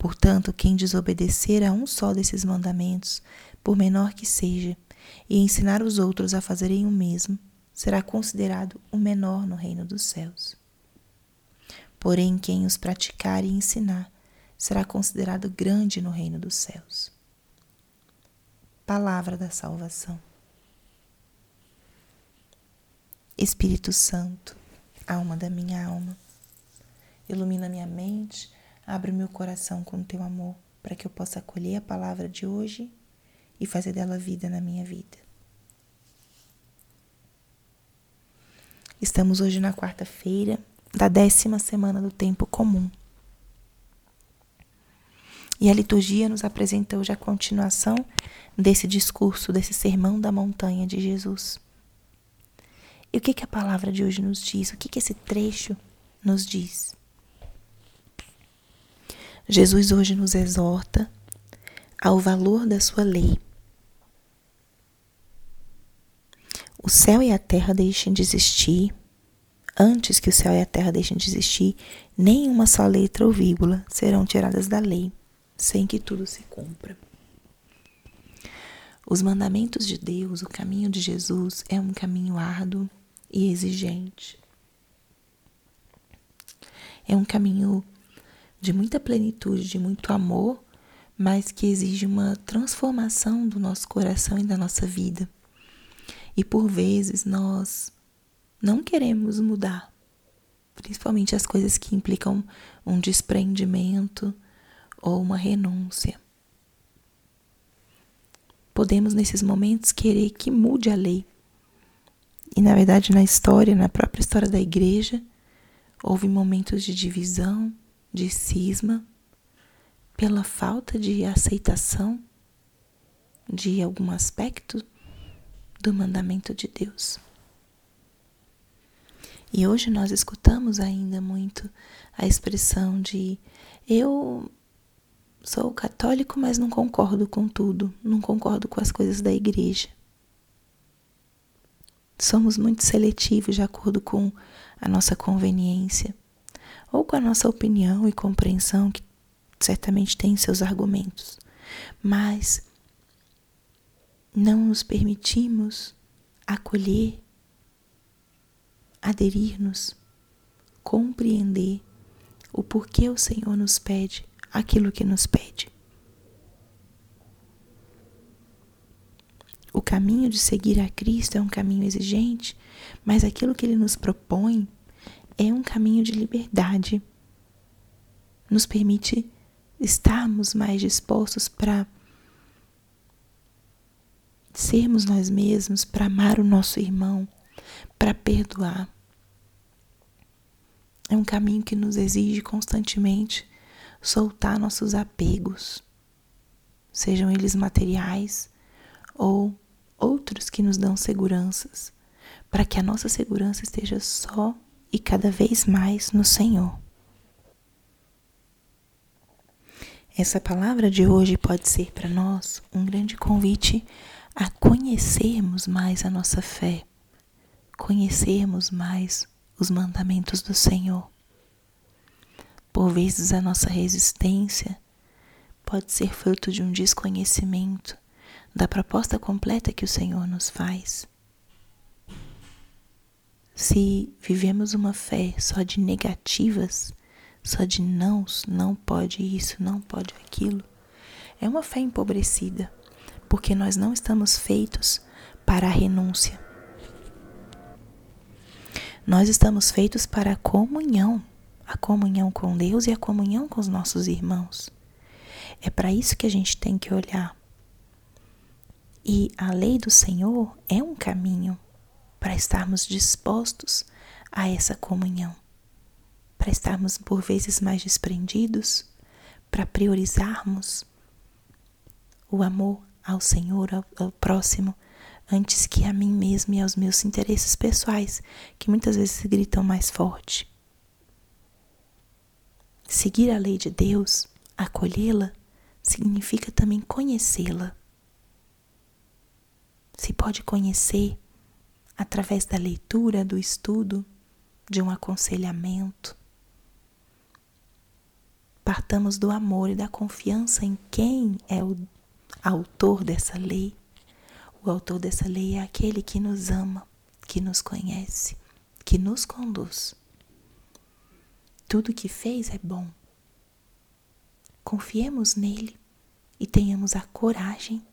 Portanto, quem desobedecer a um só desses mandamentos, por menor que seja, e ensinar os outros a fazerem o mesmo, será considerado o menor no reino dos céus. Porém, quem os praticar e ensinar será considerado grande no reino dos céus. Palavra da salvação. Espírito Santo, alma da minha alma, ilumina minha mente Abre o meu coração com o teu amor para que eu possa acolher a palavra de hoje e fazer dela vida na minha vida. Estamos hoje na quarta-feira da décima semana do tempo comum. E a liturgia nos apresenta hoje a continuação desse discurso, desse sermão da montanha de Jesus. E o que, que a palavra de hoje nos diz? O que, que esse trecho nos diz? Jesus hoje nos exorta ao valor da sua lei. O céu e a terra deixem de existir. Antes que o céu e a terra deixem de existir, nem uma só letra ou vírgula serão tiradas da lei, sem que tudo se cumpra. Os mandamentos de Deus, o caminho de Jesus, é um caminho árduo e exigente. É um caminho de muita plenitude, de muito amor, mas que exige uma transformação do nosso coração e da nossa vida. E por vezes nós não queremos mudar, principalmente as coisas que implicam um desprendimento ou uma renúncia. Podemos nesses momentos querer que mude a lei. E na verdade, na história, na própria história da igreja, houve momentos de divisão, de cisma, pela falta de aceitação de algum aspecto do mandamento de Deus. E hoje nós escutamos ainda muito a expressão de eu sou católico, mas não concordo com tudo, não concordo com as coisas da igreja. Somos muito seletivos de acordo com a nossa conveniência ou com a nossa opinião e compreensão, que certamente tem seus argumentos, mas não nos permitimos acolher, aderir-nos, compreender o porquê o Senhor nos pede aquilo que nos pede. O caminho de seguir a Cristo é um caminho exigente, mas aquilo que ele nos propõe é um caminho de liberdade. Nos permite estarmos mais dispostos para sermos nós mesmos, para amar o nosso irmão, para perdoar. É um caminho que nos exige constantemente soltar nossos apegos, sejam eles materiais ou outros que nos dão seguranças, para que a nossa segurança esteja só e cada vez mais no Senhor. Essa palavra de hoje pode ser para nós um grande convite a conhecermos mais a nossa fé, conhecermos mais os mandamentos do Senhor. Por vezes a nossa resistência pode ser fruto de um desconhecimento da proposta completa que o Senhor nos faz. Se vivemos uma fé só de negativas, só de nãos, não pode isso, não pode aquilo, é uma fé empobrecida, porque nós não estamos feitos para a renúncia. Nós estamos feitos para a comunhão, a comunhão com Deus e a comunhão com os nossos irmãos. É para isso que a gente tem que olhar. E a lei do Senhor é um caminho para estarmos dispostos a essa comunhão, para estarmos por vezes mais desprendidos, para priorizarmos o amor ao Senhor, ao, ao próximo, antes que a mim mesmo e aos meus interesses pessoais, que muitas vezes gritam mais forte. Seguir a lei de Deus, acolhê-la, significa também conhecê-la. Se pode conhecer através da leitura, do estudo, de um aconselhamento. Partamos do amor e da confiança em quem é o autor dessa lei. O autor dessa lei é aquele que nos ama, que nos conhece, que nos conduz. Tudo que fez é bom. Confiemos nele e tenhamos a coragem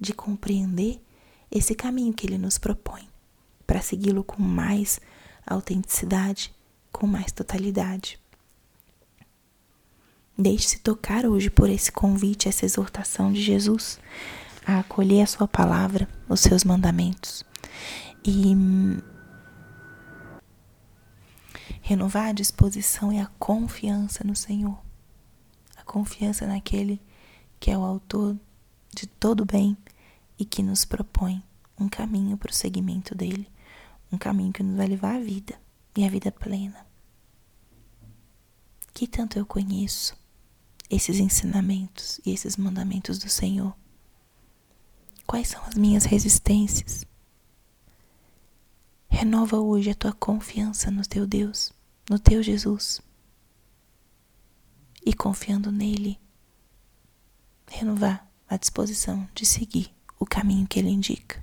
de compreender esse caminho que ele nos propõe, para segui-lo com mais autenticidade, com mais totalidade. Deixe-se tocar hoje por esse convite, essa exortação de Jesus a acolher a sua palavra, os seus mandamentos. E renovar a disposição e a confiança no Senhor, a confiança naquele que é o autor de todo bem e que nos propõe um caminho para o seguimento dele, um caminho que nos vai levar à vida e à vida plena. Que tanto eu conheço esses ensinamentos e esses mandamentos do Senhor? Quais são as minhas resistências? Renova hoje a tua confiança no teu Deus, no teu Jesus. E confiando nele, renovar a disposição de seguir o caminho que ele indica.